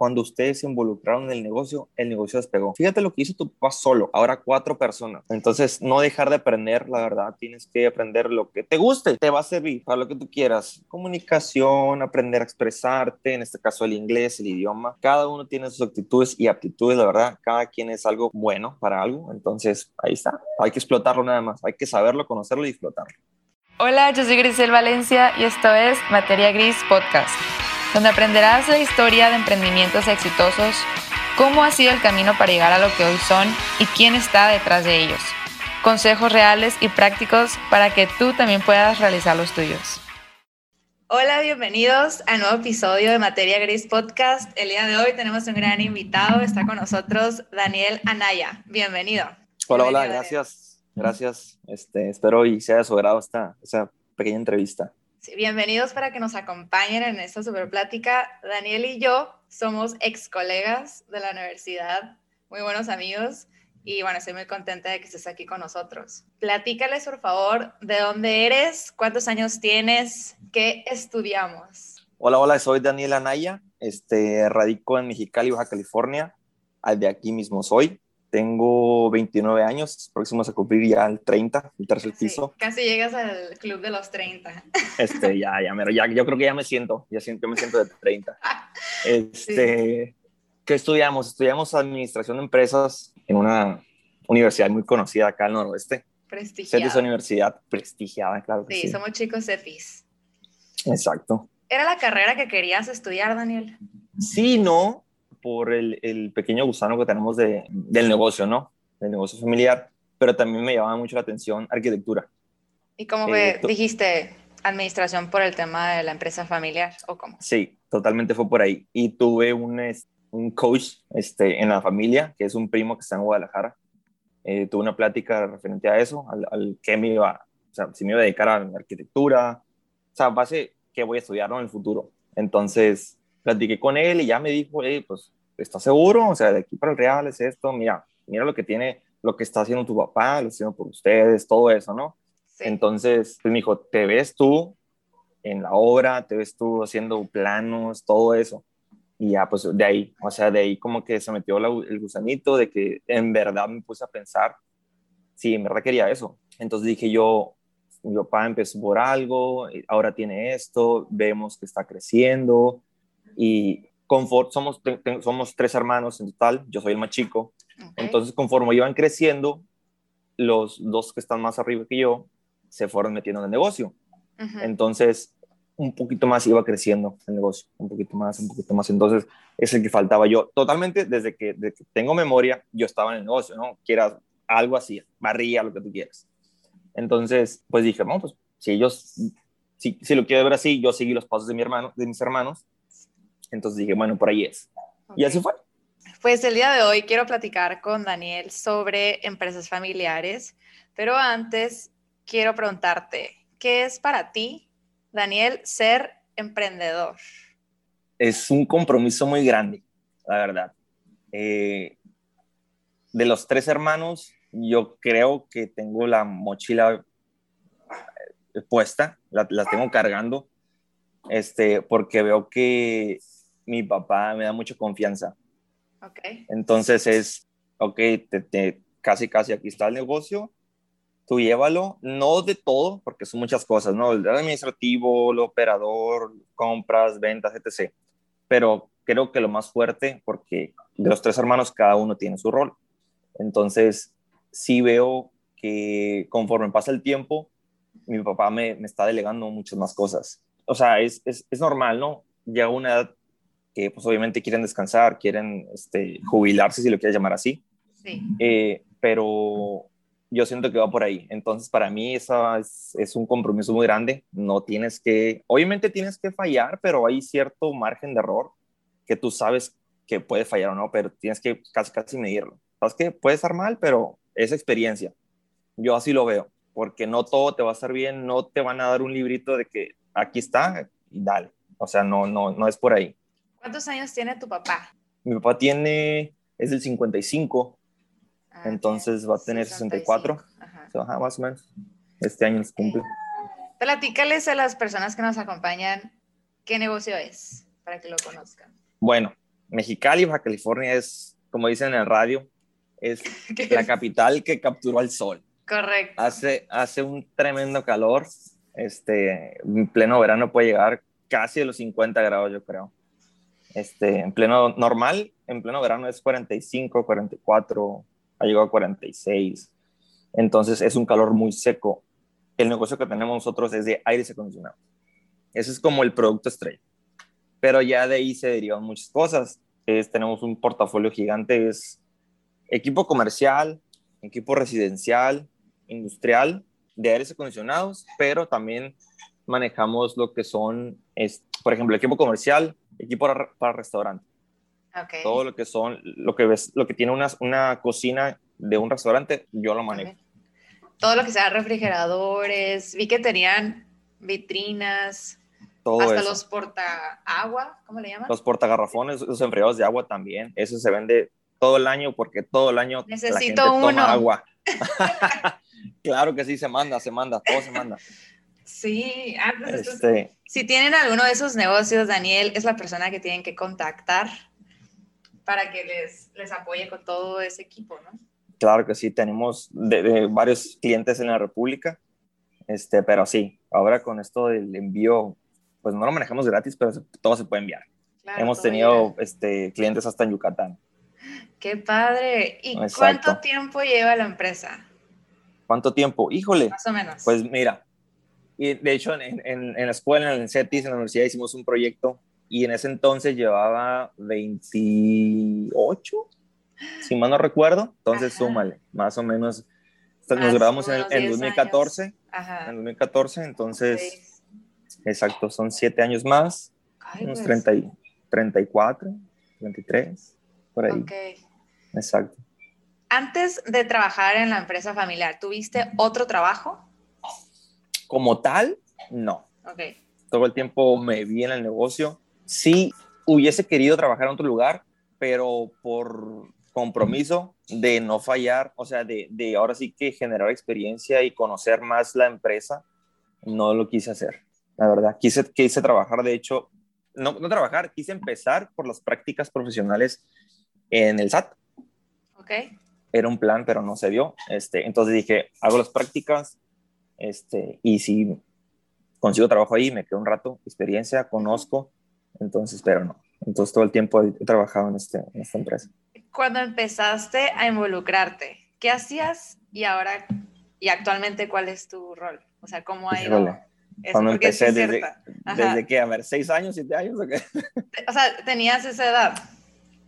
cuando ustedes se involucraron en el negocio, el negocio despegó. Fíjate lo que hizo tu papá solo, ahora cuatro personas. Entonces, no dejar de aprender, la verdad, tienes que aprender lo que te guste, te va a servir para lo que tú quieras. Comunicación, aprender a expresarte, en este caso el inglés, el idioma. Cada uno tiene sus actitudes y aptitudes, la verdad, cada quien es algo bueno para algo. Entonces, ahí está, hay que explotarlo nada más, hay que saberlo, conocerlo y explotarlo. Hola, yo soy Grisel Valencia y esto es Materia Gris Podcast, donde aprenderás la historia de emprendimientos exitosos, cómo ha sido el camino para llegar a lo que hoy son y quién está detrás de ellos. Consejos reales y prácticos para que tú también puedas realizar los tuyos. Hola, bienvenidos al nuevo episodio de Materia Gris Podcast. El día de hoy tenemos un gran invitado, está con nosotros Daniel Anaya. Bienvenido. Hola, hola, gracias. Gracias. Este, espero y sea de su agrado esta, esta pequeña entrevista. Bienvenidos para que nos acompañen en esta super plática. Daniel y yo somos ex colegas de la universidad, muy buenos amigos. Y bueno, estoy muy contenta de que estés aquí con nosotros. Platícales, por favor, de dónde eres, cuántos años tienes, qué estudiamos. Hola, hola, soy Daniel Anaya, este, radico en Mexicali, Baja California. De aquí mismo soy. Tengo 29 años, próximos a cumplir ya el 30, el tercer piso. Casi llegas al club de los 30. Este, ya, ya, pero ya, yo creo que ya me siento, ya siento, yo me siento de 30. Este, ¿qué estudiamos? Estudiamos administración de empresas en una universidad muy conocida acá al noroeste. Prestigiada. CETIS Universidad, prestigiada, claro que sí. Sí, somos chicos CETIS. Exacto. ¿Era la carrera que querías estudiar, Daniel? Sí, no, por el, el pequeño gusano que tenemos de, del negocio, ¿no? Del negocio familiar, pero también me llamaba mucho la atención arquitectura. ¿Y cómo eh, dijiste administración por el tema de la empresa familiar o cómo? Sí, totalmente fue por ahí. Y tuve un, un coach este, en la familia, que es un primo que está en Guadalajara. Eh, tuve una plática referente a eso, al, al que me iba, o sea, si me iba a dedicar a la arquitectura, o sea, base que voy a estudiar en el futuro. Entonces, platiqué con él y ya me dijo, hey, pues, ¿estás seguro? O sea, de aquí para el Real es esto, mira, mira lo que tiene, lo que está haciendo tu papá, lo está haciendo por ustedes, todo eso, ¿no? Entonces, pues me dijo, ¿te ves tú en la obra? ¿Te ves tú haciendo planos, todo eso? Y ya, pues de ahí, o sea, de ahí como que se metió el gusanito de que en verdad me puse a pensar, sí, en verdad quería eso. Entonces dije yo, mi papá empezó por algo, ahora tiene esto, vemos que está creciendo, y confort, somos, somos tres hermanos en total, yo soy el más chico, entonces conforme iban creciendo, los dos que están más arriba que yo se fueron metiendo en el negocio. Entonces, un poquito más iba creciendo el negocio, un poquito más, un poquito más. Entonces, es el que faltaba yo. Totalmente, desde que, desde que tengo memoria, yo estaba en el negocio, ¿no? Quieras algo así, barría, lo que tú quieras. Entonces, pues dije, bueno, pues si ellos, si, si lo quiero ver así, yo seguí los pasos de mi hermano, de mis hermanos, entonces dije, bueno, por ahí es. Y así fue. Pues el día de hoy quiero platicar con Daniel sobre empresas familiares, pero antes quiero preguntarte, ¿qué es para ti, Daniel, ser emprendedor? Es un compromiso muy grande, la verdad. Eh, de los tres hermanos, yo creo que tengo la mochila eh, puesta, la, la tengo cargando, este, porque veo que mi papá me da mucha confianza. Okay. Entonces es, ok, te, casi, casi aquí está el negocio, tú llévalo, no de todo, porque son muchas cosas, ¿no? El administrativo, el operador, compras, ventas, etc. Pero creo que lo más fuerte, porque de los tres hermanos cada uno tiene su rol. Entonces, sí veo que conforme pasa el tiempo, mi papá me, me está delegando muchas más cosas. O sea, es, es, es normal, ¿no? Ya una edad que pues obviamente quieren descansar, quieren este, jubilarse, si lo quieres llamar así. Sí. Eh, pero yo siento que va por ahí. Entonces, para mí eso es, es, un compromiso muy grande. No tienes que, obviamente tienes que fallar, pero hay cierto margen de error que tú sabes que puede fallar o no, pero tienes que casi, casi medirlo. Sabes que puede estar mal, pero es experiencia. Yo así lo veo, porque no todo te va a estar bien, no te van a dar un librito de que aquí está y dale. O sea, no, no, no es por ahí. ¿Cuántos años tiene tu papá? Mi papá tiene, es del 55, ah, entonces va a tener 64, Ajá. más o menos. Este año se cumple. Platícales a las personas que nos acompañan qué negocio es, para que lo conozcan. Bueno, Mexicali, Baja California es, como dicen en el radio, es la capital que capturó al sol. Correcto. Hace, hace un tremendo calor, este, en pleno verano puede llegar casi a los 50 grados, yo creo. Este, en pleno normal, en pleno verano es 45, 44, ha llegado a 46. Entonces es un calor muy seco. El negocio que tenemos nosotros es de aire acondicionado. Ese es como el producto estrella. Pero ya de ahí se derivan muchas cosas. Es, tenemos un portafolio gigante, es equipo comercial, equipo residencial, industrial, de aires acondicionados, pero también manejamos lo que son, es, por ejemplo, equipo comercial, equipo para, para restaurante. Okay. Todo lo que son, lo que ves, lo que tiene una, una cocina de un restaurante, yo lo manejo. Okay. Todo lo que sea refrigeradores, vi que tenían vitrinas, Todo hasta eso. los porta agua, ¿cómo le llaman? Los portagarrafones, los enfriados de agua también. Eso se vende todo el año porque todo el año la Necesito gente toma uno. agua. claro que sí, se manda, se manda, todo se manda. Sí, ah, pues Este, si tienen alguno de esos negocios, Daniel es la persona que tienen que contactar para que les, les apoye con todo ese equipo, ¿no? claro que sí, tenemos de, de varios clientes en la República. Este, pero sí, ahora con esto del envío, pues no lo manejamos gratis, pero todo se puede enviar. Claro, Hemos tenido este, clientes hasta en Yucatán. Qué padre. ¿Y Exacto. cuánto tiempo lleva la empresa? ¿Cuánto tiempo? Híjole, Más o menos. Pues mira, y de hecho en, en, en la escuela, en el CETIS, en la universidad hicimos un proyecto y en ese entonces llevaba 28, si mal no recuerdo, entonces Ajá. súmale, más o menos. Nos Más graduamos en, en 10 2014, Ajá. en 2014, entonces, Seis. exacto, son siete años más, Ay, unos pues, 30, y- 34, 23, por ahí, ok. exacto. Antes de trabajar en la empresa familiar, ¿tuviste otro trabajo? Como tal, no. Ok. todo el tiempo me vi en el negocio. Sí, hubiese querido trabajar en otro lugar, pero por compromiso de no fallar, o sea, de, de ahora sí que generar experiencia y conocer más la empresa, no lo quise hacer. La verdad, quise, quise trabajar, de hecho, no, no trabajar, quise empezar por las prácticas profesionales en el SAT. Ok. Era un plan, pero no se dio. Este, entonces dije, hago las prácticas este, y si consigo trabajo ahí, me quedo un rato, experiencia, conozco, entonces, pero no. Entonces todo el tiempo he, trabajado en, este, en esta empresa. Cuando empezaste a involucrarte, ¿qué hacías y ahora y actualmente cuál es tu rol? O sea, ¿cómo ha ido? Cuando empecé, es desde, desde que, a ver, seis años, siete años, ¿o qué? O sea, tenías esa edad.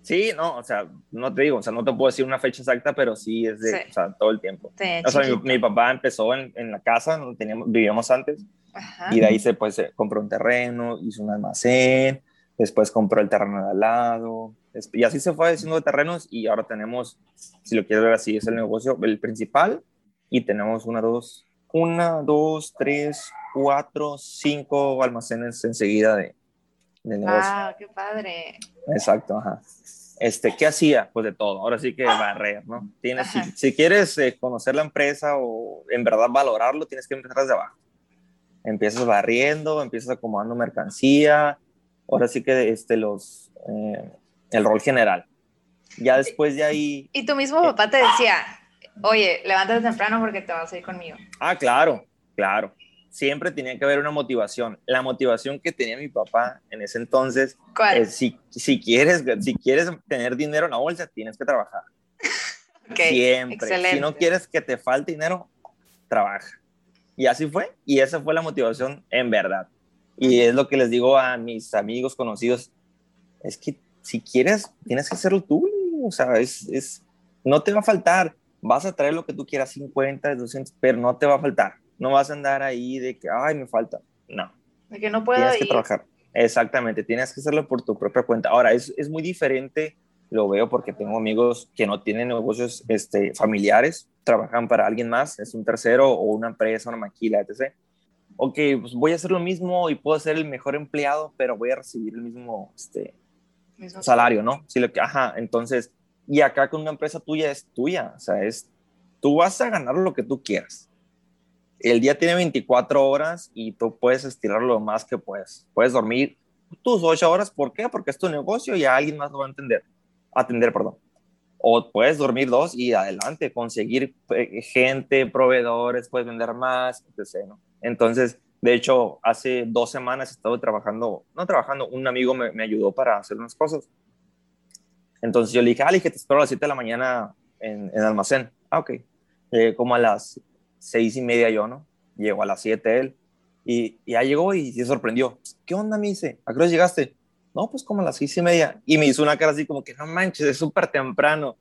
Sí, no, o sea, no te digo, o sea, no te puedo decir una fecha exacta, pero sí es de, Sí. o sea, todo el tiempo. de O sea, mi, mi papá empezó en, en la casa donde teníamos, vivíamos antes, Ajá. y de ahí se pues compró un terreno, hizo un almacén, después compró el terreno de al lado, y así se fue haciendo de terrenos y ahora tenemos, si lo quieres ver así, es el negocio, el principal y tenemos una, dos, una, dos, tres, cuatro, cinco almacenes enseguida de, del negocio. Wow, qué padre. Exacto, ajá. Este, ¿qué hacía? Pues de todo. Ahora sí que barrer, ¿no? Tienes, si, si quieres eh, conocer la empresa o en verdad valorarlo, tienes que empezar desde abajo. Empiezas barriendo, empiezas acomodando mercancía. Ahora sí que este, los, eh, el rol general. Ya después de ahí, Y tu mismo papá te decía, oye, levántate temprano porque te vas a ir conmigo. ah, claro, claro. Siempre tenía que haber una motivación. La motivación que tenía mi papá en ese entonces si, si, quieres, si quieres tener dinero en la bolsa, tienes que trabajar. Siempre. excelente. Si no quieres que te falte dinero, trabaja. Y así fue. Y esa fue la motivación en verdad. Y es lo que les digo a mis amigos conocidos. Es que si quieres, tienes que hacerlo tú. O sea, es, es, no te va a faltar. Vas a traer lo que tú quieras, 50, 200, pero no te va a faltar. No vas a andar ahí de que, ay, me falta. No De que no puedo tienes que trabajar. Exactamente, tienes que hacerlo por tu propia cuenta. Ahora, es, es muy diferente, lo veo porque tengo amigos que no tienen negocios este, familiares, trabajan para alguien más, es un tercero o una empresa, una maquila, etc. Ok, pues voy a hacer lo mismo y puedo ser el mejor empleado, pero voy a recibir el mismo este, Mismo salario, ¿no? Sí, lo que, ajá, entonces, y acá con una empresa tuya es tuya, o sea, es, tú vas a ganar lo que tú quieras. El día tiene 24 horas y tú puedes estirarlo lo más que puedes. Puedes dormir tus ocho horas, ¿por qué? Porque es tu negocio y alguien más lo va a entender, atender, perdón. O puedes dormir dos y adelante, conseguir eh, gente, proveedores, puedes vender más, etc. ¿no? Entonces, de hecho, hace dos semanas he estado trabajando, no trabajando, un amigo me, ayudó para hacer unas cosas. Entonces yo le dije, ah, le dije, te espero a las 7 de la mañana en, el almacén. Ah, ok. Llegué como a las seis y media yo, ¿no? Llegó a las 7 él. Y, ya llegó y se sorprendió. ¿Qué onda, me dice? ¿A qué hora llegaste? No, pues como a las seis y media. Y me hizo una cara así como que, no manches, es súper temprano.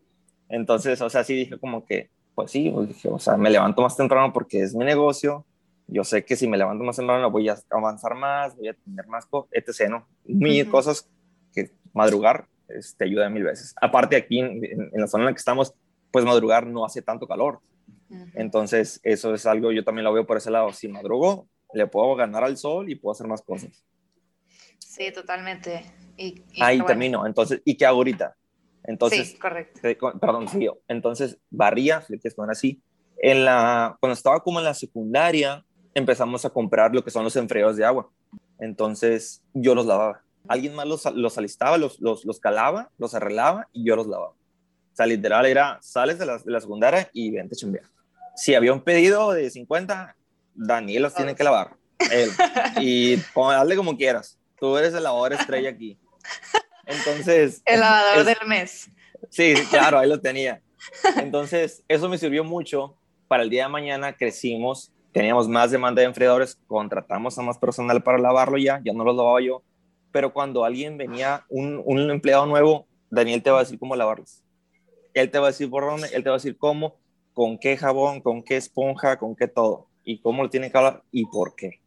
Entonces, o sea, sí dije como que, pues sí, pues dije, o sea, me levanto más temprano porque es mi negocio yo sé que si me levanto más temprano voy a avanzar más, voy a tener más cosas, etc. ¿no? Mil cosas que madrugar te este, ayuda mil veces. Aparte aquí en, la zona en la que estamos, pues madrugar no hace tanto calor. Entonces eso es algo, yo también lo veo por ese lado. Si madrugo, le puedo ganar al sol y puedo hacer más cosas. Sí, totalmente. Y, Ahí termino. Entonces, ¿y qué hago ahorita? Entonces, sí, correcto. perdón, sí, entonces barría, si quieres poner así. En la, cuando estaba como en la secundaria, empezamos a comprar lo que son los enfriados de agua. Entonces yo los lavaba. Alguien más los, los alistaba, los, los, los, calaba, los arreglaba y yo los lavaba. O sea, literal era, sales de la, de la secundaria y vente a chambear. Si había un pedido de 50, Daniel los tiene que lavar. Él. Y hazle como quieras. Tú eres el lavador estrella aquí. Entonces... El lavador del mes. Sí, claro, ahí lo tenía. Entonces, eso me sirvió mucho. Para el día de mañana crecimos teníamos más demanda de enfriadores, contratamos a más personal para lavarlo ya, ya no los lavaba yo, pero cuando alguien venía, un, un empleado nuevo, Daniel te va a decir cómo lavarlos. Él te va a decir por dónde, él te va a decir cómo, con qué jabón, con qué esponja, con qué todo, y cómo lo tiene que lavar y por qué.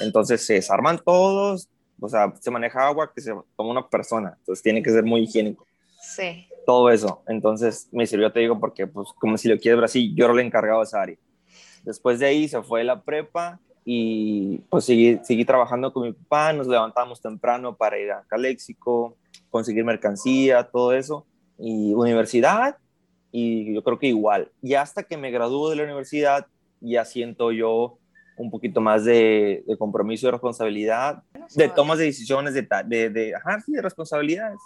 Entonces se desarman todos, o sea, se maneja agua que se toma una persona, entonces tiene que ser muy higiénico. Sí. Todo eso. Entonces me sirvió, te digo, porque pues como si lo quieres así, yo era el encargado de esa área. Después de ahí se fue la prepa y pues seguí, seguí trabajando con mi papá, nos levantamos temprano para ir a Caléxico, conseguir mercancía, todo eso, y universidad, y yo creo que igual. Y hasta que me graduó de la universidad, ya siento yo un poquito más de, compromiso y responsabilidad, de tomas de decisiones, de, de, de, ajá, sí, de responsabilidades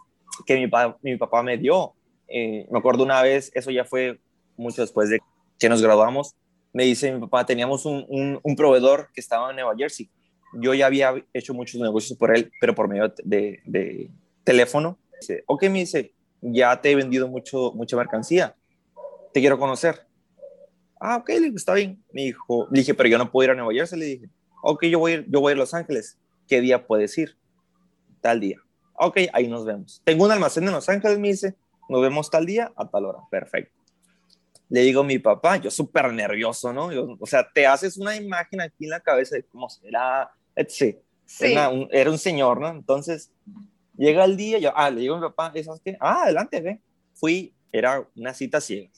que mi, mi papá me dio. Eh, me acuerdo una vez, eso ya fue mucho después de que nos graduamos, me dice mi papá, teníamos un, un, proveedor que estaba en Nueva Jersey. Yo ya había hecho muchos negocios por él, pero por medio de, de teléfono. Dice, ok, me dice, ya te he vendido mucho, mucha mercancía. Te quiero conocer. Ah, ok, está bien. Me dijo, le dije, pero yo no puedo ir a Nueva Jersey. Le dije, ok, yo voy, yo voy a Los Ángeles. ¿Qué día puedes ir? Tal día. Ok, ahí nos vemos. Tengo un almacén en Los Ángeles, me dice, nos vemos tal día a tal hora. Perfecto le digo a mi papá, yo súper nervioso, ¿no? o sea, te haces una imagen aquí en la cabeza de cómo será, etc. Sí. Era, un, señor, ¿no? Entonces, llega el día, yo, ah, le digo a mi papá, ¿sabes qué? Ah, adelante, ve. Fui, era una cita ciega.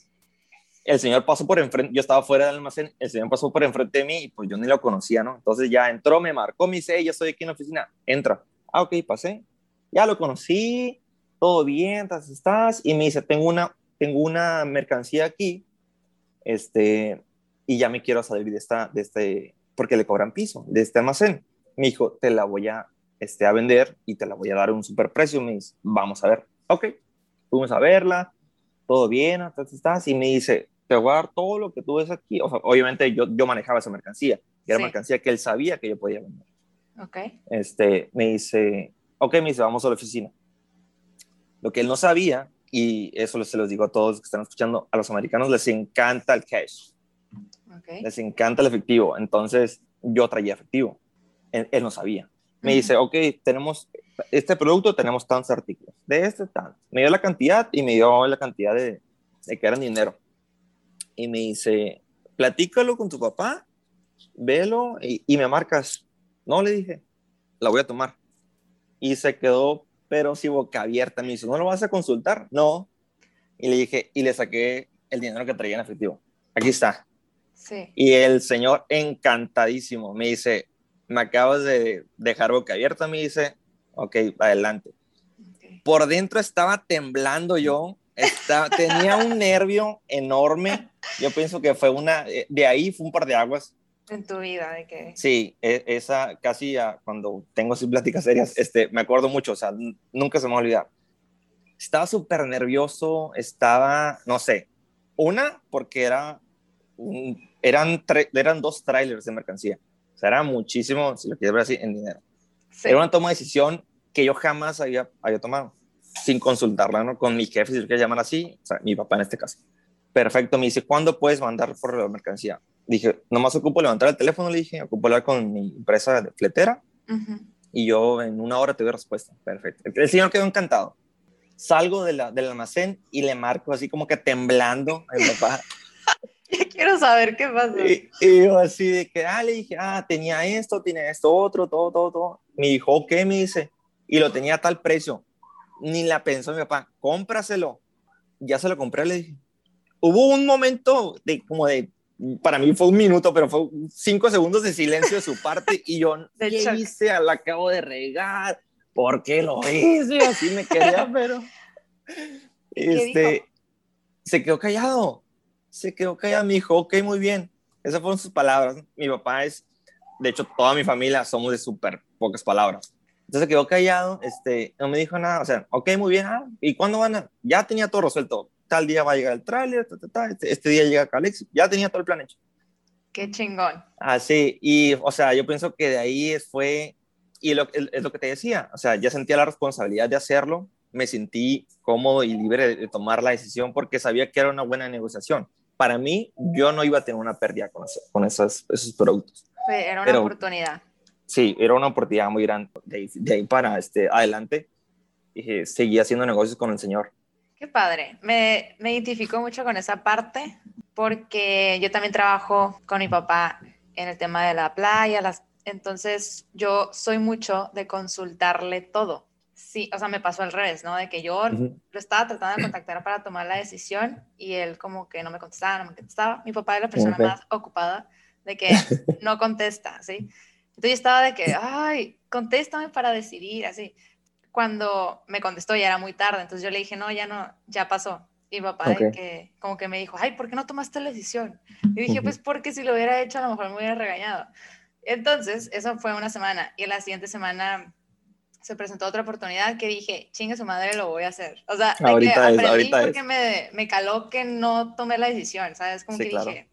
El señor pasó por enfrente, yo estaba fuera del almacén, el señor pasó por enfrente de mí y pues yo ni lo conocía, ¿no? Entonces ya entró, me marcó, me dice, yo estoy aquí en la oficina, entra. Ah, ok, pasé. Ya lo conocí, todo bien, estás, y me dice, tengo una, tengo una mercancía aquí, este, y ya me quiero salir de esta, de este, porque le cobran piso, de este almacén. Me dijo, te la voy a, este, a vender y te la voy a dar a un super precio. Me dice, vamos a ver. Ok, fuimos a verla, todo bien, estás, y me dice, te voy a dar todo lo que tú ves aquí. O sea, obviamente yo, yo manejaba esa mercancía, y era mercancía que él sabía que yo podía vender. Ok. Este, me dice, ok, me dice, vamos a la oficina. Lo que él no sabía y eso se los digo a todos que están escuchando, a los americanos les encanta el cash. Les encanta el efectivo. Entonces yo traía efectivo. Él, no sabía. Me dice, ok, tenemos este producto, tenemos tantos artículos. De este, tanto. Me dio la cantidad y me dio la cantidad de, de que eran dinero. Y me dice, platícalo con tu papá, velo y, y me marcas. No, le dije, la voy a tomar. Y se quedó pero si boca abierta. Me dice, ¿no lo vas a consultar? No. Y le dije, y le saqué el dinero que traía en efectivo. Aquí está. Sí. Y el señor encantadísimo me dice, me acabas de dejar boca abierta, me dice, ok, adelante. Por dentro estaba temblando yo, estaba, tenía un nervio enorme. Yo pienso que fue una, eh, de ahí fue un par de aguas, en tu vida de que sí e, esa casi cuando tengo así pláticas serias este me acuerdo mucho o sea nunca se me va a olvidar. Estaba súper nervioso estaba no sé una porque era eran eran dos trailers de mercancía. O sea era muchísimo si lo quieres ver así en dinero. Era una toma de decisión que yo jamás había había tomado sin consultarla ¿no? con mi jefe si lo quieres llamar así o sea mi papá en este caso perfecto me dice ¿cuándo puedes mandar por la mercancía dije, nomás ocupo levantar el teléfono, le dije, ocupo hablar con mi empresa de fletera y yo en una hora te doy respuesta. Perfecto. El señor quedó encantado. Salgo de la, del almacén y le marco así como que temblando a mi papá. Quiero saber qué pasó. Y, yo así de que, ah, le dije, ah, tenía esto, tiene esto, otro, todo, todo, todo. Me dijo, ¿qué? Me dice, y lo tenía a tal precio. Ni la pensó mi papá, cómpraselo. Ya se lo compré, le dije. Hubo un momento de como de para mí fue un minuto, pero fue cinco segundos de silencio de su parte y yo, ¿qué hice? La acabo de regar, ¿por qué lo hice? Así me quería, pero... Este, se quedó callado, se quedó callado, me dijo, ok, muy bien. Esas fueron sus palabras. Mi papá es, de hecho, toda mi familia somos de súper pocas palabras. Entonces quedó callado, este, no me dijo nada, o sea, ok, muy bien, ah, ¿y cuándo van a? Ya tenía todo resuelto, tal día va a llegar el tráiler, este, este, día llega Calix, ya tenía todo el plan hecho. Qué chingón. Así, y o sea, yo pienso que de ahí fue, y lo, es lo que te decía, o sea, ya sentía la responsabilidad de hacerlo, me sentí cómodo y libre de, tomar la decisión porque sabía que era una buena negociación. Para mí, yo no iba a tener una pérdida con, con esos, esos productos. Era una oportunidad. Sí, era una oportunidad muy grande. De, de ahí para este, adelante, y seguí haciendo negocios con el Señor. Qué padre. Me, me identifico mucho con esa parte porque yo también trabajo con mi papá en el tema de la playa, las, entonces yo soy mucho de consultarle todo. Sí, o sea, me pasó al revés, ¿no? De que yo lo estaba tratando de contactar para tomar la decisión y él como que no me contestaba, no me contestaba. Mi papá es la persona más ocupada de que no contesta, ¿sí? Entonces yo estaba de que, ay, contéstame para decidir, así cuando me contestó ya era muy tarde, entonces yo le dije, no, ya no, ya pasó. Y papá que, como que me dijo, ay, ¿por qué no tomaste la decisión? Y dije, pues porque si lo hubiera hecho a lo mejor me hubiera regañado. Entonces, eso fue una semana. Y la siguiente semana se presentó otra oportunidad que dije, chingue su madre, lo voy a hacer. O sea, ahorita que aprendí ahorita porque Me, me, caló que no tomé la decisión, ¿sabes? Como que dije,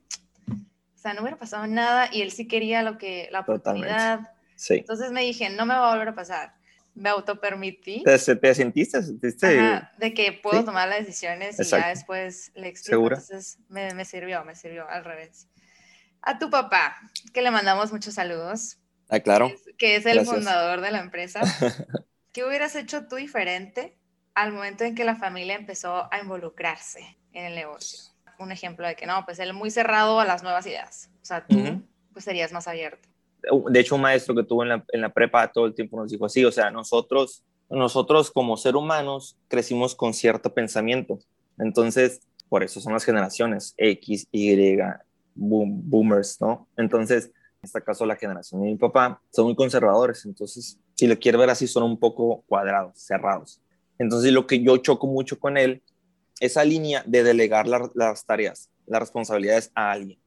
o sea, no hubiera pasado nada y él sí quería lo que, la oportunidad. Sí. Entonces me dije, no me va a volver a pasar me autopermití. ¿Te, te sentiste? sentiste de que puedo tomar las decisiones y ya después le explico. Entonces me, me, sirvió, me sirvió al revés. A tu papá, que le mandamos muchos saludos. Ah, claro. Que es, el fundador de la empresa. ¿Qué hubieras hecho tú diferente al momento en que la familia empezó a involucrarse en el negocio? Un ejemplo de que no, pues él muy cerrado a las nuevas ideas. O sea, tú pues serías más abierto de hecho un maestro que tuvo en la, en la, prepa todo el tiempo nos dijo así, o sea, nosotros, nosotros como ser humanos crecimos con cierto pensamiento, entonces por eso son las generaciones X, Y, boomers, ¿no? Entonces, en este caso la generación de mi papá son muy conservadores, entonces si lo quiere ver así son un poco cuadrados, cerrados. Entonces lo que yo choco mucho con él, esa línea de delegar las tareas, las responsabilidades a alguien.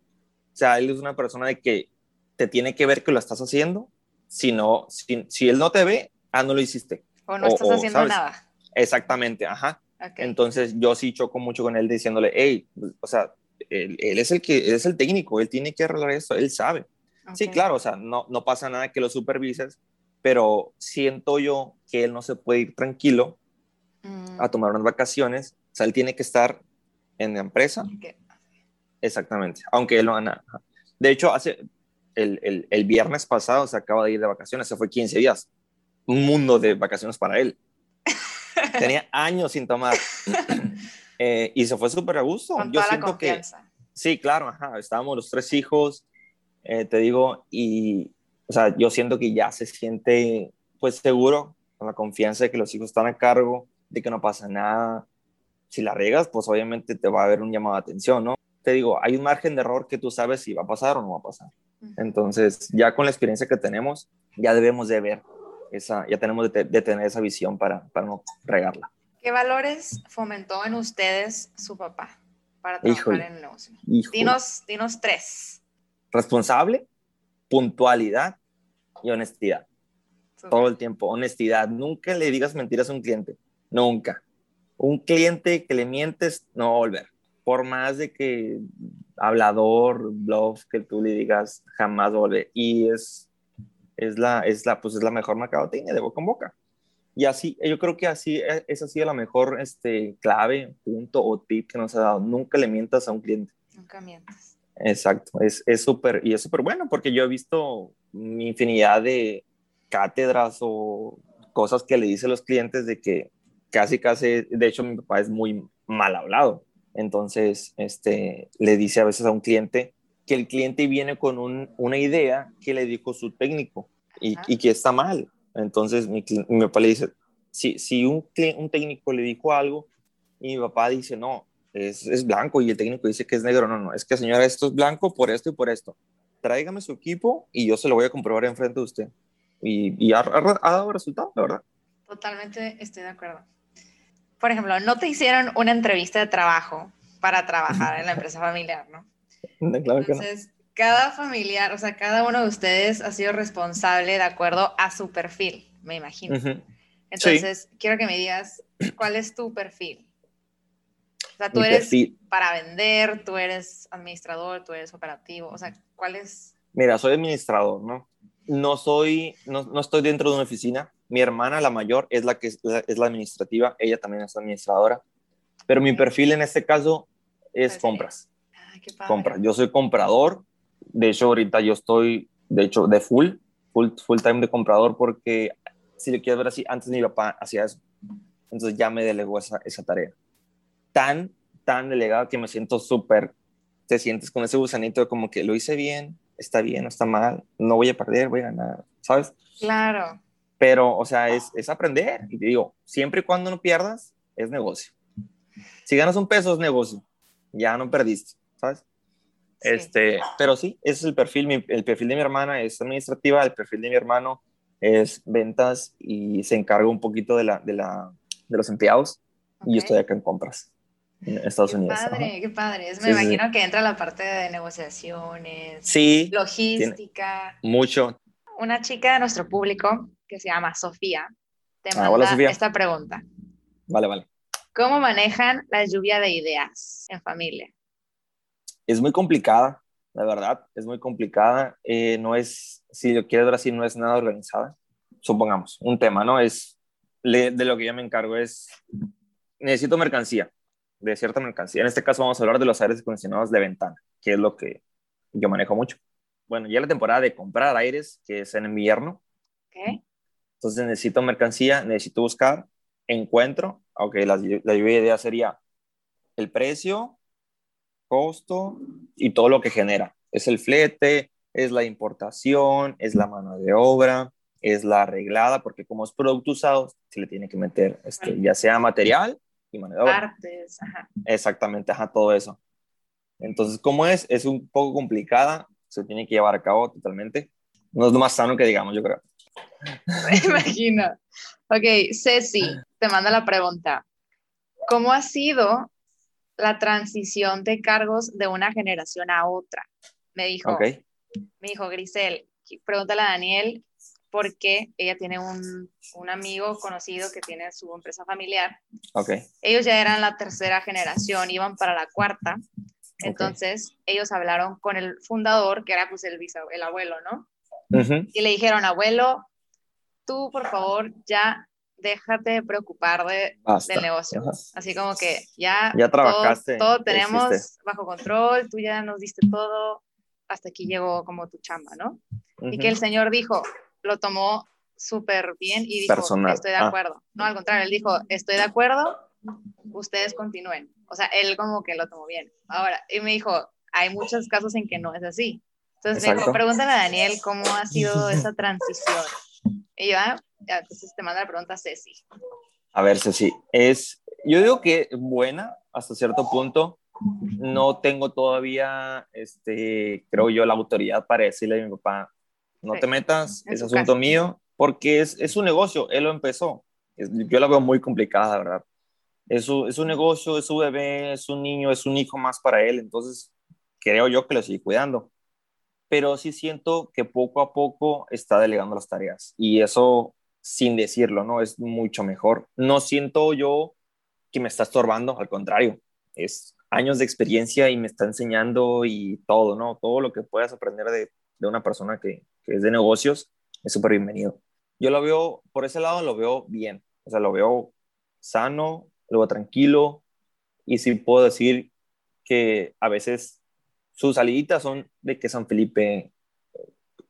O sea, él es una persona de que te tiene que ver que lo estás haciendo. Si, no, si, si él no te ve, ah, no lo hiciste. O no estás haciendo nada. Exactamente, ajá. Entonces yo sí choco mucho con él diciéndole, hey, o sea, él, es el que él es el técnico, él tiene que arreglar esto, él sabe. Sí, claro, o sea, no, no pasa nada que lo supervises, pero siento yo que él no se puede ir tranquilo mm. a tomar unas vacaciones, o sea, él tiene que estar en la empresa. Exactamente, aunque él no haga De hecho, hace, el, el, viernes pasado se acaba de ir de vacaciones, se fue 15 días. Un mundo de vacaciones para él. Tenía años sin tomar. Eh, y se fue súper a gusto. Con Yo toda siento la confianza. que. Sí, claro, ajá, estábamos los tres hijos, eh, te digo, y, o sea, yo siento que ya se siente, pues, seguro, con la confianza de que los hijos están a cargo, de que no pasa nada. Si la riegas, pues obviamente te va a haber un llamado de atención, ¿no? Te digo, hay un margen de error que tú sabes si va a pasar o no va a pasar. Entonces, ya con la experiencia que tenemos, ya debemos de ver esa, ya tenemos de, tener esa visión para, para, no regarla. ¿Qué valores fomentó en ustedes su papá para trabajar en el negocio? Dinos, dinos tres. Responsable, puntualidad y honestidad. Todo el tiempo, honestidad. Nunca le digas mentiras a un cliente, nunca. Un cliente que le mientes no va a volver. Por más de que hablador, bluff, que tú le digas, jamás volver. Y es, es, la, es, la, pues es la mejor mercadotecnia de boca en boca. Y así, yo creo que así, e, esa ha sido la mejor este, clave, punto o tip que nos ha dado. Nunca le mientas a un cliente. Nunca mientas. Exacto, es súper, y es súper bueno porque yo he visto infinidad de cátedras o cosas que le dice a los clientes de que casi, casi, de hecho mi papá es muy mal hablado. Entonces, este, le dice a veces a un cliente que el cliente viene con una idea que le dijo su técnico y, y que está mal. Entonces mi, mi papá le dice, si, si un, un, técnico le dijo algo y mi papá dice, no, es, es, blanco y el técnico dice que es negro, no, no, es que señora, esto es blanco por esto y por esto. Tráigame su equipo y yo se lo voy a comprobar enfrente de usted. Y, y ha, ha, dado resultado, la verdad. Totalmente estoy de acuerdo. Por ejemplo, no te hicieron una entrevista de trabajo para trabajar en la empresa familiar, ¿no? Claro Entonces, cada familiar, o sea, cada uno de ustedes ha sido responsable de acuerdo a su perfil, me imagino. Entonces, quiero que me digas, ¿cuál es tu perfil? O sea, tú eres para vender, tú eres administrador, tú eres operativo, o sea, ¿cuál es? Mira, soy administrador, ¿no? No soy, no, no estoy dentro de una oficina. Mi hermana, la mayor, es la que es la, es la administrativa, ella también es administradora, pero mi perfil en este caso es compras. Ah, qué compras. Yo soy comprador, de hecho, ahorita yo estoy, de hecho, de full, full, full time de comprador porque, si lo quieres ver así, antes mi papá hacía eso. Entonces ya me delegó esa, esa tarea. Tan, tan delegado que me siento súper, te sientes con ese gusanito de como que lo hice bien, está bien, no está mal, no voy a perder, voy a ganar, ¿sabes? Claro. Pero, o sea, es, es aprender. Y te digo, siempre y cuando no pierdas, es negocio. Si ganas un peso, es negocio. Ya no perdiste, ¿sabes? Este, pero sí, ese es el perfil. el perfil de mi hermana es administrativa, el perfil de mi hermano es ventas y se encarga un poquito de, la, de, la, de los empleados y yo estoy acá en compras Estados qué Unidos. Padre, qué padre. Me imagino que entra la parte de negociaciones, sí, logística. Mucho. Una chica de nuestro público que se llama Sofía te ah, manda esta pregunta. Vale, vale. ¿Cómo manejan la lluvia de ideas en familia? es muy complicada, la verdad, es muy complicada. Eh, no es, si lo quieres ver así, no es nada organizada. Supongamos, un tema, ¿no? Es, de lo que yo me encargo es, necesito mercancía, de cierta mercancía. En este caso vamos a hablar de los aires acondicionados de ventana, que es lo que yo manejo mucho. Bueno, ya la temporada de comprar aires, que es en invierno. Okay. Entonces necesito mercancía, necesito buscar, encuentro, ok, la, la idea sería el precio, costo y todo lo que genera. Es el flete, es la importación, es la mano de obra, es la arreglada, porque como es producto usado, se le tiene que meter este, ya sea material y mano de obra. Partes, ajá. Exactamente, ajá, todo eso. Entonces, como es, es un poco complicada, se tiene que llevar a cabo totalmente. No es lo más sano que digamos, yo creo. Me imagino. Ok, Ceci, te manda la pregunta. ¿Cómo ha sido la transición de cargos de una generación a otra. Me dijo, me dijo Grisel, pregúntale a Daniel por qué ella tiene un, un, amigo conocido que tiene su empresa familiar. Okay. Ellos ya eran la tercera generación, iban para la cuarta. Entonces, ellos hablaron con el fundador, que era pues el, el abuelo, ¿no? Y le dijeron, abuelo, tú por favor ya déjate de preocupar de, del negocio. Así como que ya, ya trabajaste, todo, tenemos bajo control, tú ya nos diste todo, hasta aquí llegó como tu chamba, ¿no? Y que el señor dijo, lo tomó súper bien y dijo, estoy de ah. acuerdo. No, al contrario, él dijo, estoy de acuerdo, ustedes continúen. O sea, él como que lo tomó bien. Ahora, y me dijo, hay muchos casos en que no es así. Entonces me dijo, pregúntale a Daniel cómo ha sido esa transición. Y yo, ah, entonces te manda la pregunta Ceci. A ver, Ceci, es, yo digo que buena hasta cierto punto. No tengo todavía, este, creo yo, la autoridad para decirle a mi papá, no te metas, es asunto mío, porque es, es un negocio, él lo empezó. yo la veo muy complicada, ¿verdad? Es su, es un negocio, es su bebé, es un niño, es un hijo más para él, entonces creo yo que lo sigue cuidando. Pero sí siento que poco a poco está delegando las tareas y eso sin decirlo, ¿no? Es mucho mejor. No siento yo que me está estorbando, al contrario, es años de experiencia y me está enseñando y todo, ¿no? Todo lo que puedas aprender de, de una persona que, que, es de negocios es súper bienvenido. Yo lo veo, por ese lado lo veo bien, o sea, lo veo sano, lo veo tranquilo y sí puedo decir que a veces sus saliditas son de que San Felipe,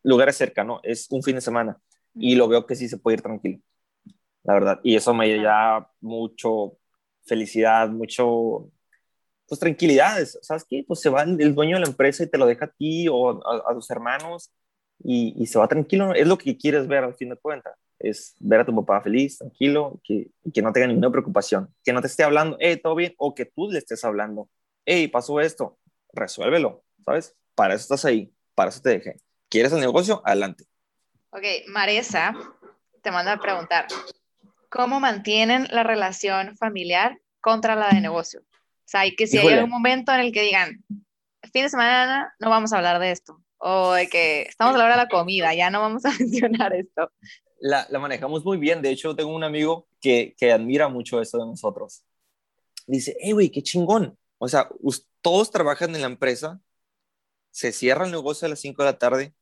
lugares cercanos, es un fin de semana y lo veo que sí se puede ir tranquilo, la verdad. Y eso me da mucho felicidad, mucho, pues tranquilidad. ¿Sabes qué? Pues se va el dueño de la empresa y te lo deja a ti o a, tus hermanos y, y, se va tranquilo. Es lo que quieres ver al fin de cuentas. Es ver a tu papá feliz, tranquilo, que, que no tenga ninguna preocupación, que no te esté hablando, hey, todo bien, o que tú le estés hablando, hey, pasó esto, resuélvelo, ¿sabes? Para eso estás ahí, para eso te dejé. ¿Quieres el negocio? Adelante. Ok, Maresa te manda a preguntar, ¿cómo mantienen la relación familiar contra la de negocio? O sea, y que si hay algún momento en el que digan, fin de semana no vamos a hablar de esto, o de que estamos a la hora de la comida, ya no vamos a mencionar esto. La, la manejamos muy bien, de hecho tengo un amigo que, que admira mucho esto de nosotros. Dice, hey, güey, qué chingón. O sea, todos trabajan en la empresa, se cierra el negocio a las 5 de la tarde,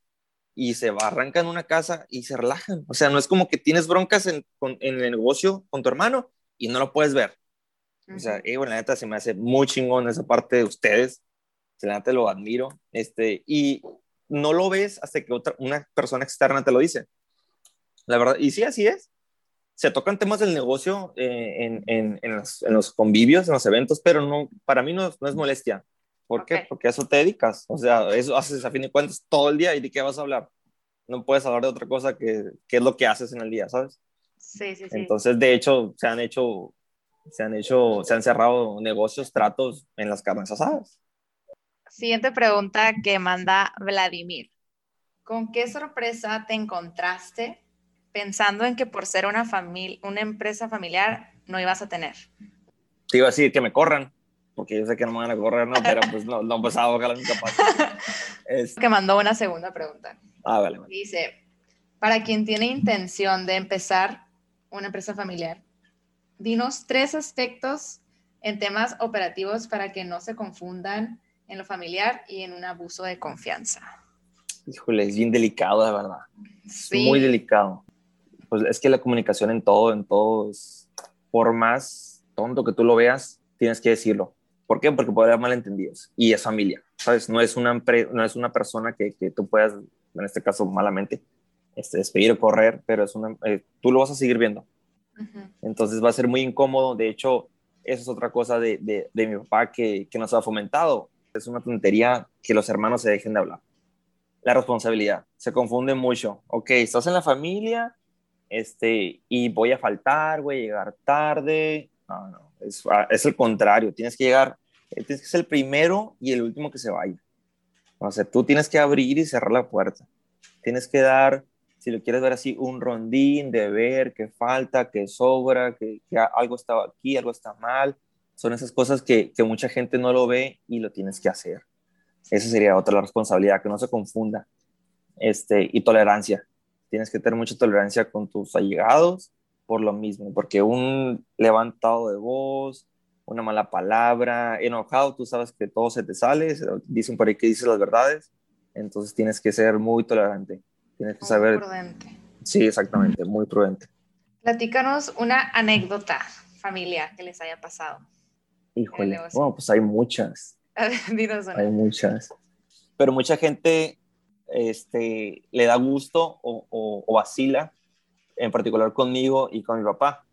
y se arrancan una casa y se relajan. O sea, no es como que tienes broncas en, en el negocio con tu hermano y no lo puedes ver. O sea, eh, bueno, la neta se me hace muy chingón esa parte de ustedes. La neta lo admiro. Este, y no lo ves hasta que otra, una persona externa te lo dice. La verdad, y sí, así es. Se tocan temas del negocio eh, en, en, en, los, en, los, convivios, en los eventos, pero no, para mí no, no es molestia. ¿Por qué? Porque a eso te dedicas. O sea, eso haces a fin de cuentas todo el día y de qué vas a hablar. No puedes hablar de otra cosa que, que es lo que haces en el día, ¿sabes? Sí, sí, sí. Entonces, de hecho, se han hecho, se han hecho, se han cerrado negocios, tratos en las carnes asadas. Siguiente pregunta que manda Vladimir. ¿Con qué sorpresa te encontraste pensando en que por ser una, familia, una empresa familiar no ibas a tener? Te iba a decir que me corran porque yo sé que no me van a correr, ¿no? Pero pues no, no pues ojalá nunca pase. Es... Que mandó una segunda pregunta. Ah, vale, vale. Dice, para quien tiene intención de empezar una empresa familiar, dinos tres aspectos en temas operativos para que no se confundan en lo familiar y en un abuso de confianza. Híjole, es bien delicado, de verdad. Sí. muy delicado. Pues es que la comunicación en todo, en todo, es, por más tonto que tú lo veas, tienes que decirlo. ¿Por qué? Porque puede haber malentendidos y es familia, ¿sabes? No es una, no es una persona que, que, tú puedas, en este caso malamente, este, despedir o correr, pero es una, eh, tú lo vas a seguir viendo. Entonces va a ser muy incómodo. De hecho, eso es otra cosa de, de, de mi papá que, que, nos ha fomentado. Es una tontería que los hermanos se dejen de hablar. La responsabilidad. Se confunde mucho. Ok, estás en la familia este, y voy a faltar, voy a llegar tarde. No, no. Es, ah, el contrario. Tienes que llegar eh, tienes que ser el primero y el último que se vaya. O sea, tú tienes que abrir y cerrar la puerta. Tienes que dar, si lo quieres ver así, un rondín de ver qué falta, qué sobra, que, algo está aquí, algo está mal. Son esas cosas que, que, mucha gente no lo ve y lo tienes que hacer. Esa sería otra la responsabilidad, que no se confunda. Este, y tolerancia. Tienes que tener mucha tolerancia con tus allegados por lo mismo, porque un levantado de voz, una mala palabra, enojado, tú sabes que todo se te sale, dicen por ahí que dices las verdades, entonces tienes que ser muy tolerante, tienes que muy saber... Prudente. Sí, exactamente, muy prudente. Platícanos una anécdota familiar que les haya pasado. Híjole, bueno, pues hay muchas. Hay muchas. Pero mucha gente este, le da gusto o, o, o vacila, en particular conmigo y con mi papá.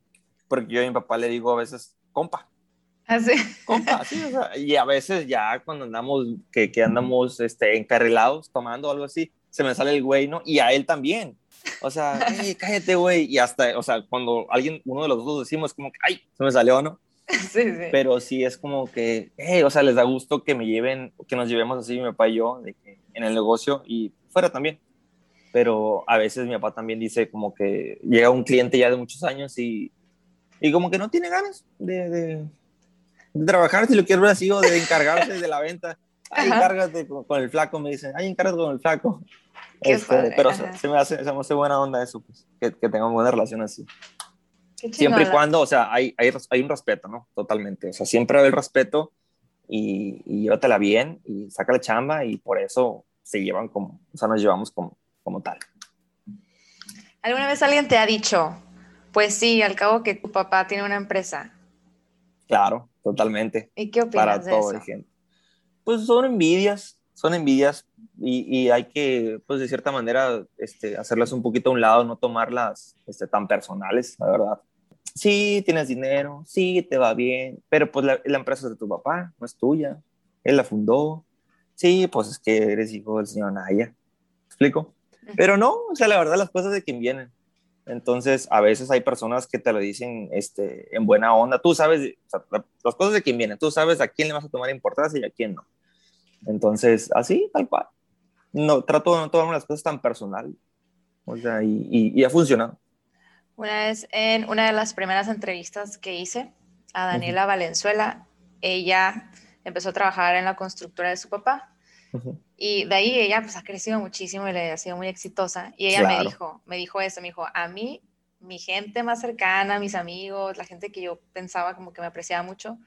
Porque yo a mi papá le digo a veces, compa, Así. Compa, sí, o sea, y a veces ya cuando andamos, que, que andamos este, encarrilados tomando algo así, se me sale el güey, ¿no? Y a él también. O sea, cállate, güey. Y hasta, o sea, cuando alguien, uno de los dos decimos como que, ay, se me salió, ¿no? Sí, sí. Pero sí es como que, hey, o sea, les da gusto que me lleven, que nos llevemos así mi papá y yo, de que, en el negocio y fuera también. Pero a veces mi papá también dice como que llega un cliente ya de muchos años y, y como que no tiene ganas de, de trabajar, si lo quiero ver así, o de encargarse de la venta. Ay, encárgate con, el flaco, me dicen, ay, encárgate con el flaco. Este, pero se, me hace, se me hace buena onda eso, pues, que, que tengamos buena relación así. Siempre y cuando, o sea, hay, hay, hay, un respeto, ¿no? Totalmente. O sea, siempre hay el respeto y, y llévatela bien y saca la chamba y por eso se llevan como, o sea, nos llevamos como, como tal. ¿Alguna vez alguien te ha dicho, pues sí, al cabo que tu papá tiene una empresa? Claro, totalmente. ¿Y qué opinas para de todo eso? Pues son envidias, son envidias y, y, hay que, pues de cierta manera, este, hacerlas un poquito a un lado, no tomarlas este, tan personales, la verdad. Sí, tienes dinero, sí, te va bien, pero pues la, la empresa es de tu papá, no es tuya. Él la fundó. Sí, pues es que eres hijo del señor Naya. ¿Explico? Pero no, o sea, la verdad las cosas de quien vienen. Entonces, a veces hay personas que te lo dicen este, en buena onda. Tú sabes, o sea, las cosas de quien vienen. Tú sabes a quién le vas a tomar importancia y a quién no. Entonces, así, tal cual. No, trato de no tomar las cosas tan personal. O sea, y, y, y, ha funcionado. Una vez en una de las primeras entrevistas que hice a Daniela uh -huh. Valenzuela, ella empezó a trabajar en la constructora de su papá. Uh -huh. Y de ahí ella pues ha crecido muchísimo y le ha sido muy exitosa. Y ella claro. me dijo, me dijo eso, me dijo, a mí, mi gente más cercana, mis amigos, la gente que yo pensaba como que me apreciaba mucho,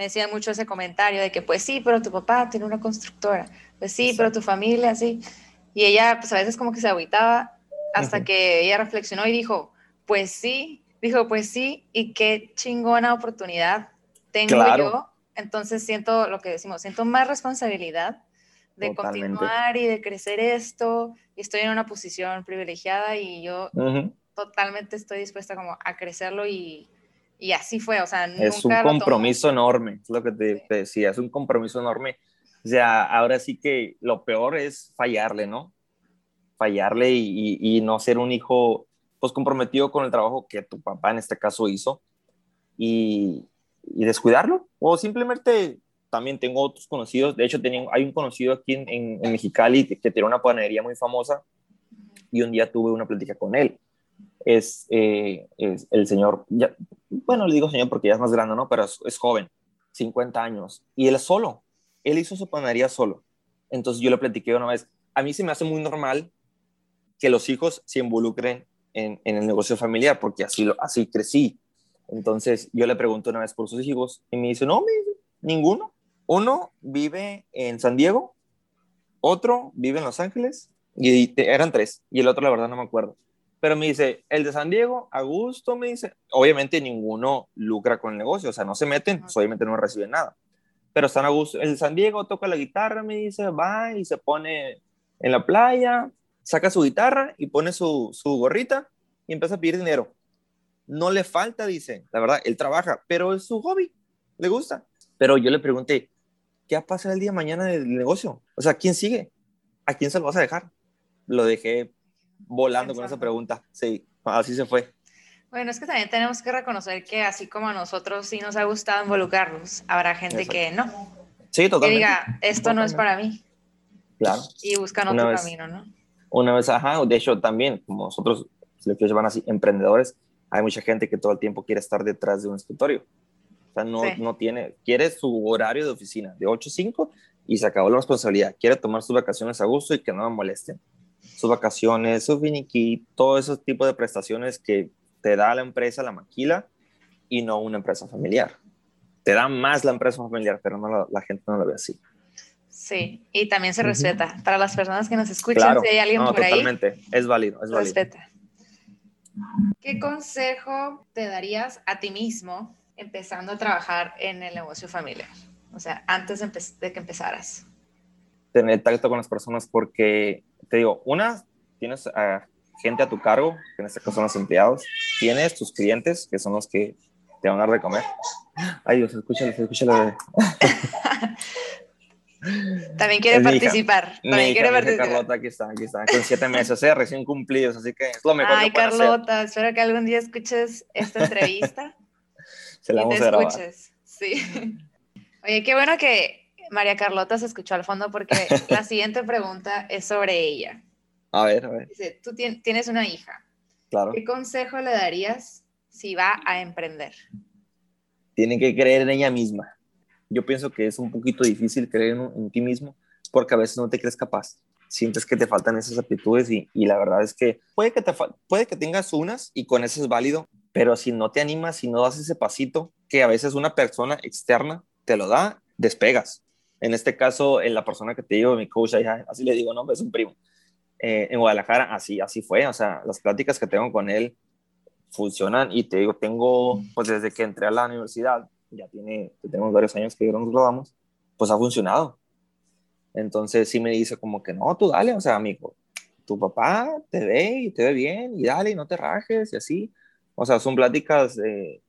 me decían mucho ese comentario de que pues sí, pero tu papá tiene una constructora, pues sí, pero tu familia, sí. Y ella pues a veces como que se agüitaba hasta que ella reflexionó y dijo, pues sí, dijo, pues sí, y qué chingona oportunidad tengo claro. yo. Entonces siento lo que decimos, siento más responsabilidad de Totalmente. continuar y de crecer esto. Estoy en una posición privilegiada y yo uh -huh. totalmente estoy dispuesta como a crecerlo y, y así fue. O sea, es un compromiso enorme, es lo que te, sí. te, decía, es un compromiso enorme. O sea, ahora sí que lo peor es fallarle, ¿no? Fallarle y, y, y no ser un hijo pues comprometido con el trabajo que tu papá en este caso hizo y, y descuidarlo o simplemente también tengo otros conocidos, de hecho tenía, hay un conocido aquí en, en, en Mexicali que, que, tiene una panadería muy famosa y un día tuve una plática con él. Es, eh, es el señor, bueno, le digo señor porque ya es más grande, ¿no? Pero es, joven, 50 años, y él solo, él hizo su panadería solo. Entonces yo le platiqué una vez, a mí se me hace muy normal que los hijos se involucren en, el negocio familiar, porque así, lo, así crecí. Entonces yo le pregunto una vez por sus hijos y me dice, no, me dice, ninguno. Uno vive en San Diego, otro vive en Los Ángeles, y eran tres, y el otro la verdad no me acuerdo. Pero me dice, el de San Diego, a gusto, me dice, obviamente ninguno lucra con el negocio, o sea, no se meten, pues obviamente no reciben nada. Pero están a gusto. El de San Diego toca la guitarra, me dice, va y se pone en la playa, saca su guitarra y pone su, su gorrita y empieza a pedir dinero. No le falta, dice, la verdad, él trabaja, pero es su hobby, le gusta. Pero yo le pregunté, ¿qué va a pasar el día de mañana del negocio? O sea, ¿quién sigue? ¿A quién se lo vas a dejar? Lo dejé volando Pensando. con esa pregunta. Sí, así se fue. Bueno, es que también tenemos que reconocer que así como a nosotros sí nos ha gustado involucrarnos, habrá gente Exacto. que no. Sí, totalmente. Que diga, esto totalmente. no es para mí. Claro. Y buscan otro vez, camino, ¿no? Una vez, ajá, de hecho también, como nosotros, lo que llaman así, emprendedores, hay mucha gente que todo el tiempo quiere estar detrás de un escritorio. O sea, no, sí. no tiene, quiere su horario de oficina de 8 a 5 y se acabó la responsabilidad. Quiere tomar sus vacaciones a gusto y que no me molesten. Sus vacaciones, su finiquí, todo ese tipo de prestaciones que te da la empresa, la maquila, y no una empresa familiar. Te da más la empresa familiar, pero no la, la gente no lo ve así. Sí, y también se respeta. Uh -huh. Para las personas que nos escuchan, claro. si hay alguien no, por totalmente. ahí. Es válido, es válido. Respeta. ¿Qué consejo te darías a ti mismo empezando a trabajar en el negocio familiar? O sea, antes de que empezaras. Tener tacto con las personas porque, te digo, una, tienes a gente a tu cargo, que en este caso son los empleados, tienes tus clientes, que son los que te van a dar de comer. Ay, Dios, escúchale, escúchale. También quiere es participar. Mi También quiere participar. Carlota, aquí está, aquí está, con siete meses, ¿eh? recién cumplidos, así que es lo mejor Ay, que Carlota, hacer. espero que algún día escuches esta entrevista. Se la y vamos te a grabar. escuches. Sí. Oye, qué bueno que María Carlota se escuchó al fondo porque la siguiente pregunta es sobre ella. A ver, a ver. Dice, tú tienes una hija. Claro. ¿Qué consejo le darías si va a emprender? Tiene que creer en ella misma. yo pienso que es un poquito difícil creer en, ti mismo porque a veces no te crees capaz. Sientes que te faltan esas aptitudes y, y la verdad es que puede que, te, puede que tengas unas y con eso es válido, pero si no te animas, si no das ese pasito que a veces una persona externa te lo da, despegas. En este caso, en la persona que te digo, mi coach, así le digo, no, es un primo. Eh, en Guadalajara, así, así fue, o sea, las pláticas que tengo con él funcionan y te digo, tengo, pues desde que entré a la universidad, ya tiene, tenemos varios años que nos grabamos, pues ha funcionado. Entonces sí me dice como que no, tú dale, o sea, amigo, tu papá te ve y te ve bien y dale y no te rajes y así. O sea, son pláticas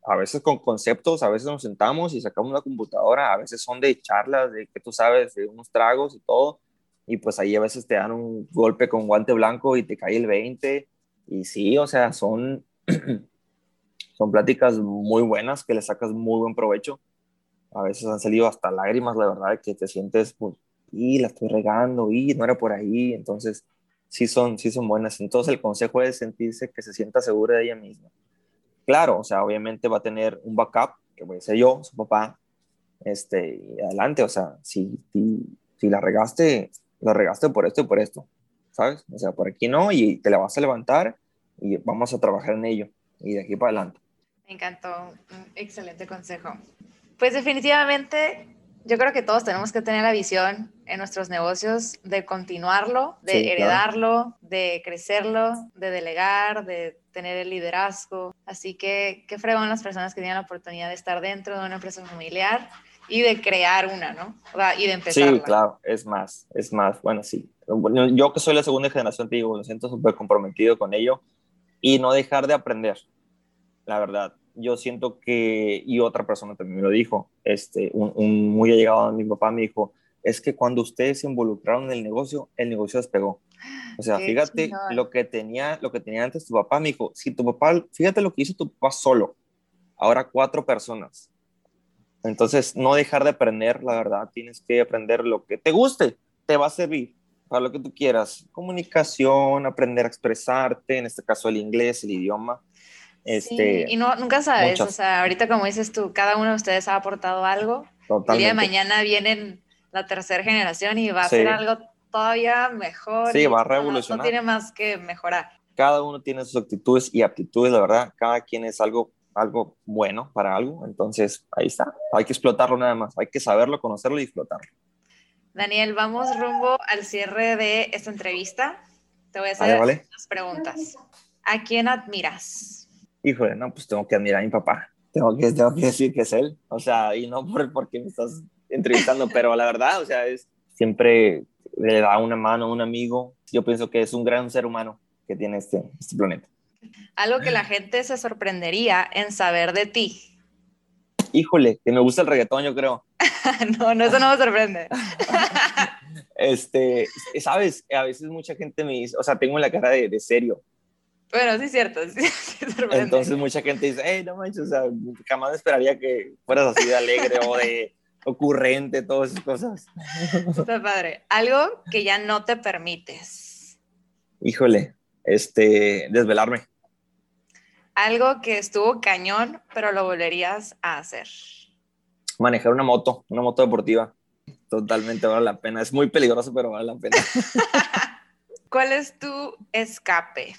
a veces con conceptos, a veces nos sentamos y sacamos la computadora, a veces son de charlas, de que tú sabes, de unos tragos y todo, y pues ahí a veces te dan un golpe con guante blanco y te cae el 20, y sí, o sea, son, son pláticas muy buenas que le sacas muy buen provecho. A veces han salido hasta lágrimas, la verdad, que te sientes, pues, y la estoy regando, y no era por ahí, entonces sí son, sí son buenas. Entonces el consejo es sentirse que se sienta segura de ella misma claro, o sea, obviamente va a tener un backup, que voy a ser yo, su papá, este, y adelante, o sea, si, si, la regaste, la regaste por esto y por esto, ¿sabes? O sea, por aquí no, y te la vas a levantar y vamos a trabajar en ello, y de aquí para adelante. Me encantó, un excelente consejo. Pues definitivamente yo creo que todos tenemos que tener la visión en nuestros negocios de continuarlo, de heredarlo, de crecerlo, de delegar, de tener el liderazgo. Así que qué fregón las personas que tienen la oportunidad de estar dentro de una empresa familiar y de crear una, ¿no? y de empezar. Sí, claro, es más, es más. Bueno, sí. Yo que soy la segunda generación, te digo, me siento súper comprometido con ello y no dejar de aprender, la verdad yo siento que, y otra persona también me lo dijo, este, un, muy allegado a mi papá me dijo, es que cuando ustedes se involucraron en el negocio, el negocio despegó. O sea, fíjate lo que tenía, lo que tenía antes tu papá, me dijo, si tu papá, fíjate lo que hizo tu papá solo, ahora cuatro personas. Entonces, no dejar de aprender, la verdad, tienes que aprender lo que te guste, te va a servir para lo que tú quieras. Comunicación, aprender a expresarte, en este caso el inglés, el idioma. Este, y no, nunca sabes, o sea, ahorita como dices tú, cada uno de ustedes ha aportado algo. El día de mañana vienen la tercera generación y va a ser algo todavía mejor. Sí, va a revolucionar. No, tiene más que mejorar. Cada uno tiene sus actitudes y aptitudes, la verdad. Cada quien es algo, algo bueno para algo. Entonces, ahí está. Hay que explotarlo nada más. Hay que saberlo, conocerlo y explotarlo. Daniel, vamos rumbo al cierre de esta entrevista. Te voy a hacer unas preguntas. ¿A quién admiras? híjole, no, pues tengo que admirar a mi papá. Tengo que, tengo que decir que es él. O sea, y no por porque me estás entrevistando, pero la verdad, o sea, es siempre le da una mano a un amigo. Yo pienso que es un gran ser humano que tiene este, este planeta. Algo que la gente se sorprendería en saber de ti. Híjole, que me gusta el reggaetón, yo creo. no, no, eso no me sorprende. este, sabes, a veces mucha gente me dice, o sea, tengo la cara de, de serio, bueno, sí es cierto. Entonces mucha gente dice, hey, no manches, o sea, jamás esperaría que fueras así de alegre o de ocurrente, todas esas cosas. Está padre. Algo que ya no te permites. Híjole, este, desvelarme. Algo que estuvo cañón, pero lo volverías a hacer. Manejar una moto, una moto deportiva. Totalmente vale la pena. Es muy peligroso, pero vale la pena. ¿Cuál es tu escape?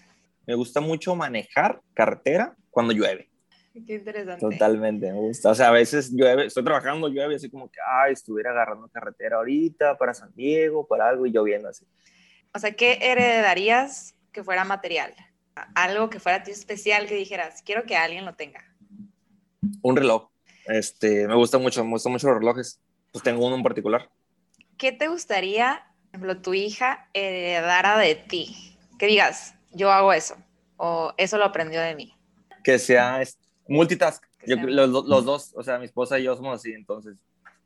Me gusta mucho manejar carretera cuando llueve. Qué interesante. Totalmente, me gusta. O sea, a veces llueve, estoy trabajando, llueve, así como que, ay, estuviera agarrando carretera ahorita para San Diego, para algo y lloviendo así. O sea, ¿qué heredarías que fuera material? Algo que fuera especial que dijeras, quiero que alguien lo tenga. Un reloj. Este, me gusta mucho, me gustan mucho los relojes. Pues tengo uno en particular. ¿Qué te gustaría, por ejemplo, tu hija heredara de ti? Que digas, yo hago eso, o eso lo aprendió de mí. Que sea multitask. Los, los, dos, o sea, mi esposa y yo somos así, entonces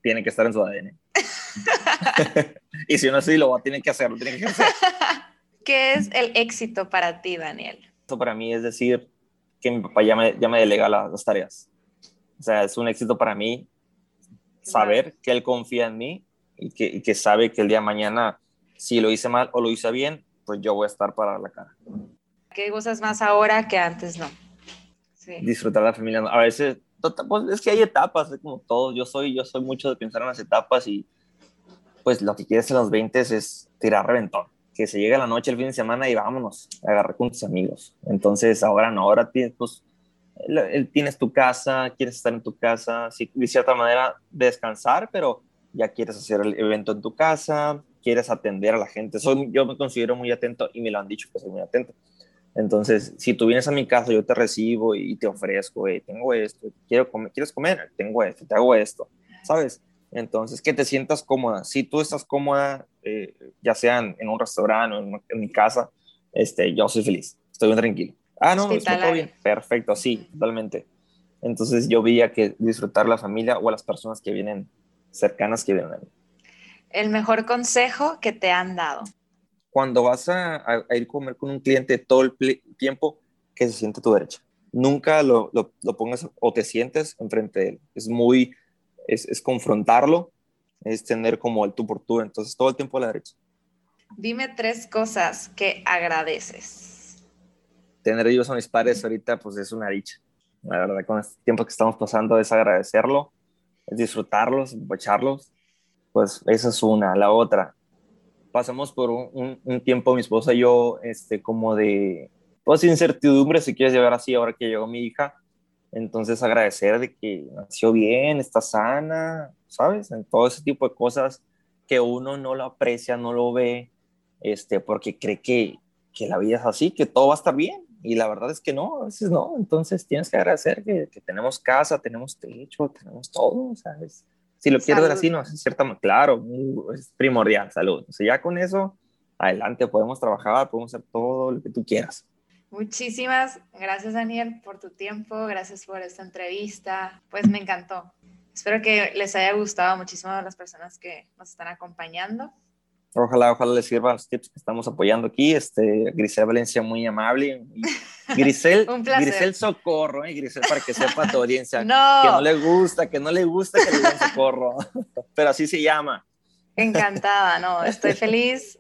tiene que estar en su ADN. y si no así, lo tiene que hacer, tiene que hacer. ¿Qué es el éxito para ti, Daniel? Eso para mí es decir que mi papá ya me, ya me delega las, tareas. O sea, es un éxito para mí saber que él confía en mí y que, y que sabe que el día de mañana, si lo hice mal o lo hice bien, pues yo voy a estar para la cara. ¿Qué gustas más ahora que antes no? Disfrutar la familia. A veces, tota, pues es que hay etapas, es como todo. Yo soy, yo soy mucho de pensar en las etapas y pues lo que quieres en los 20 es tirar reventón. Que se llegue la noche, el fin de semana y vámonos, agarrar con tus amigos. Entonces ahora no, ahora tienes, pues, tienes tu casa, quieres estar en tu casa, sí, de cierta manera descansar, pero ya quieres hacer el evento en tu casa, quieres atender a la gente. Soy, yo me considero muy atento y me lo han dicho que soy muy atento. Entonces, si tú vienes a mi casa, yo te recibo y te ofrezco, tengo esto, quiero comer, ¿quieres comer? Tengo esto, te hago esto, ¿sabes? Entonces, que te sientas cómoda. Si tú estás cómoda, eh, ya sea en, un restaurante o en, mi casa, este, yo soy feliz, estoy bien tranquilo. Ah, no, todo bien. Perfecto, sí, totalmente. Entonces, yo veía que disfrutar la familia o las personas que vienen cercanas que vienen a mí. El mejor consejo que te han dado cuando vas a, ir a comer con un cliente todo el tiempo, que se siente a tu derecha. Nunca lo, lo, pongas o te sientes enfrente de él. Es muy, es, es, confrontarlo, es tener como el tú por tú. Entonces, todo el tiempo a la derecha. Dime tres cosas que agradeces. Tener ellos a mis padres ahorita, pues es una dicha. La verdad, con este tiempo que estamos pasando es agradecerlo, es disfrutarlos, echarlos. Pues esa es una. La otra, pasamos por un, un, tiempo, mi esposa y yo, este, como de, pues, incertidumbre, si quieres llevar así, ahora que llegó mi hija. Entonces, agradecer de que nació bien, está sana, ¿sabes? En todo ese tipo de cosas que uno no lo aprecia, no lo ve, este, porque cree que, que la vida es así, que todo va a estar bien. Y la verdad es que no, a veces no. Entonces, tienes que agradecer que, que tenemos casa, tenemos techo, tenemos todo, ¿sabes? Si lo quieres ver así, no es cierto, claro, es primordial, salud. O sea, ya con eso, adelante, podemos trabajar, podemos hacer todo lo que tú quieras. Muchísimas gracias, Daniel, por tu tiempo, gracias por esta entrevista. Pues me encantó. Espero que les haya gustado muchísimo a las personas que nos están acompañando. Ojalá, ojalá les sirvan los tips que estamos apoyando aquí. Este, Grisel Valencia, muy amable. Grisel, Grisel Socorro, ¿eh? Grisel, para que sepa tu audiencia. no. Que no le gusta, que no le gusta que le digan Socorro. Pero así se llama. Encantada, no, estoy feliz.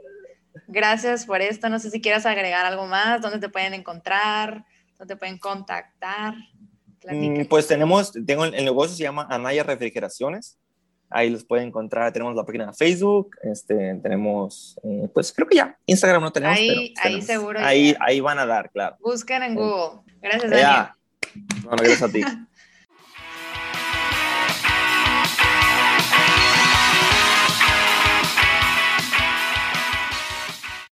Gracias por esto. No sé si quieras agregar algo más, dónde te pueden encontrar, dónde te pueden contactar. Mm, pues tenemos, tengo el negocio se llama Anaya Refrigeraciones ahí los pueden encontrar. Tenemos la página de Facebook, este, tenemos, eh, pues creo que ya, Instagram no tenemos. Ahí, pero ahí seguro. Ahí, ahí van a dar, claro. Busquen en Google. Gracias, Daniel. Bueno, gracias a ti.